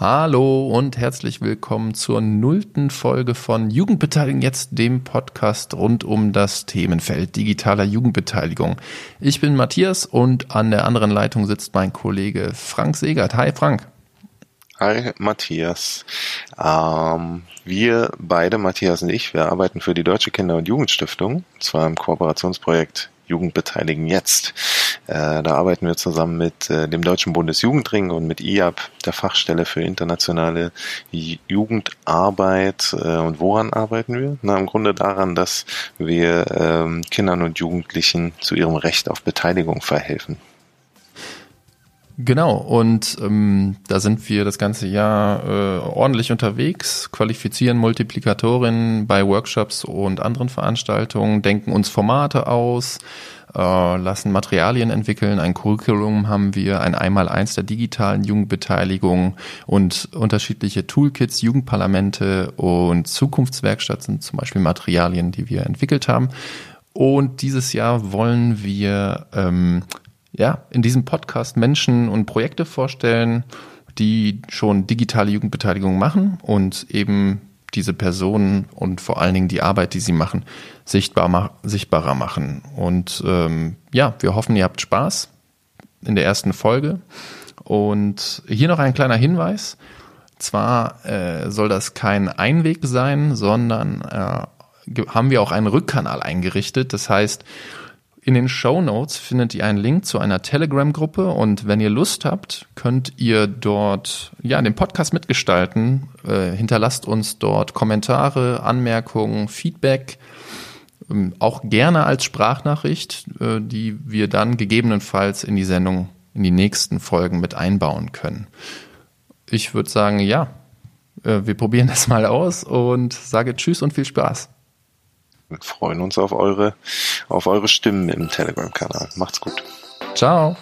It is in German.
Hallo und herzlich willkommen zur nullten Folge von Jugendbeteiligung jetzt, dem Podcast rund um das Themenfeld digitaler Jugendbeteiligung. Ich bin Matthias und an der anderen Leitung sitzt mein Kollege Frank Segert. Hi Frank. Hi Matthias. Ähm, wir beide, Matthias und ich, wir arbeiten für die Deutsche Kinder- und Jugendstiftung, zwar im Kooperationsprojekt Jugend beteiligen jetzt. Äh, da arbeiten wir zusammen mit äh, dem Deutschen Bundesjugendring und mit IAB, der Fachstelle für internationale Jugendarbeit. Äh, und woran arbeiten wir? Na, im Grunde daran, dass wir ähm, Kindern und Jugendlichen zu ihrem Recht auf Beteiligung verhelfen. Genau, und ähm, da sind wir das ganze Jahr äh, ordentlich unterwegs, qualifizieren Multiplikatorinnen bei Workshops und anderen Veranstaltungen, denken uns Formate aus, äh, lassen Materialien entwickeln, ein Curriculum haben wir, ein Einmaleins der digitalen Jugendbeteiligung und unterschiedliche Toolkits, Jugendparlamente und Zukunftswerkstatt sind zum Beispiel Materialien, die wir entwickelt haben. Und dieses Jahr wollen wir ähm, ja, in diesem Podcast Menschen und Projekte vorstellen, die schon digitale Jugendbeteiligung machen und eben diese Personen und vor allen Dingen die Arbeit, die sie machen, sichtbar, sichtbarer machen. Und ähm, ja, wir hoffen, ihr habt Spaß in der ersten Folge. Und hier noch ein kleiner Hinweis. Zwar äh, soll das kein Einweg sein, sondern äh, haben wir auch einen Rückkanal eingerichtet. Das heißt, in den Show Notes findet ihr einen Link zu einer Telegram-Gruppe und wenn ihr Lust habt, könnt ihr dort ja den Podcast mitgestalten. Äh, hinterlasst uns dort Kommentare, Anmerkungen, Feedback, ähm, auch gerne als Sprachnachricht, äh, die wir dann gegebenenfalls in die Sendung, in die nächsten Folgen mit einbauen können. Ich würde sagen, ja, äh, wir probieren das mal aus und sage Tschüss und viel Spaß. Wir freuen uns auf eure, auf eure Stimmen im Telegram-Kanal. Macht's gut. Ciao.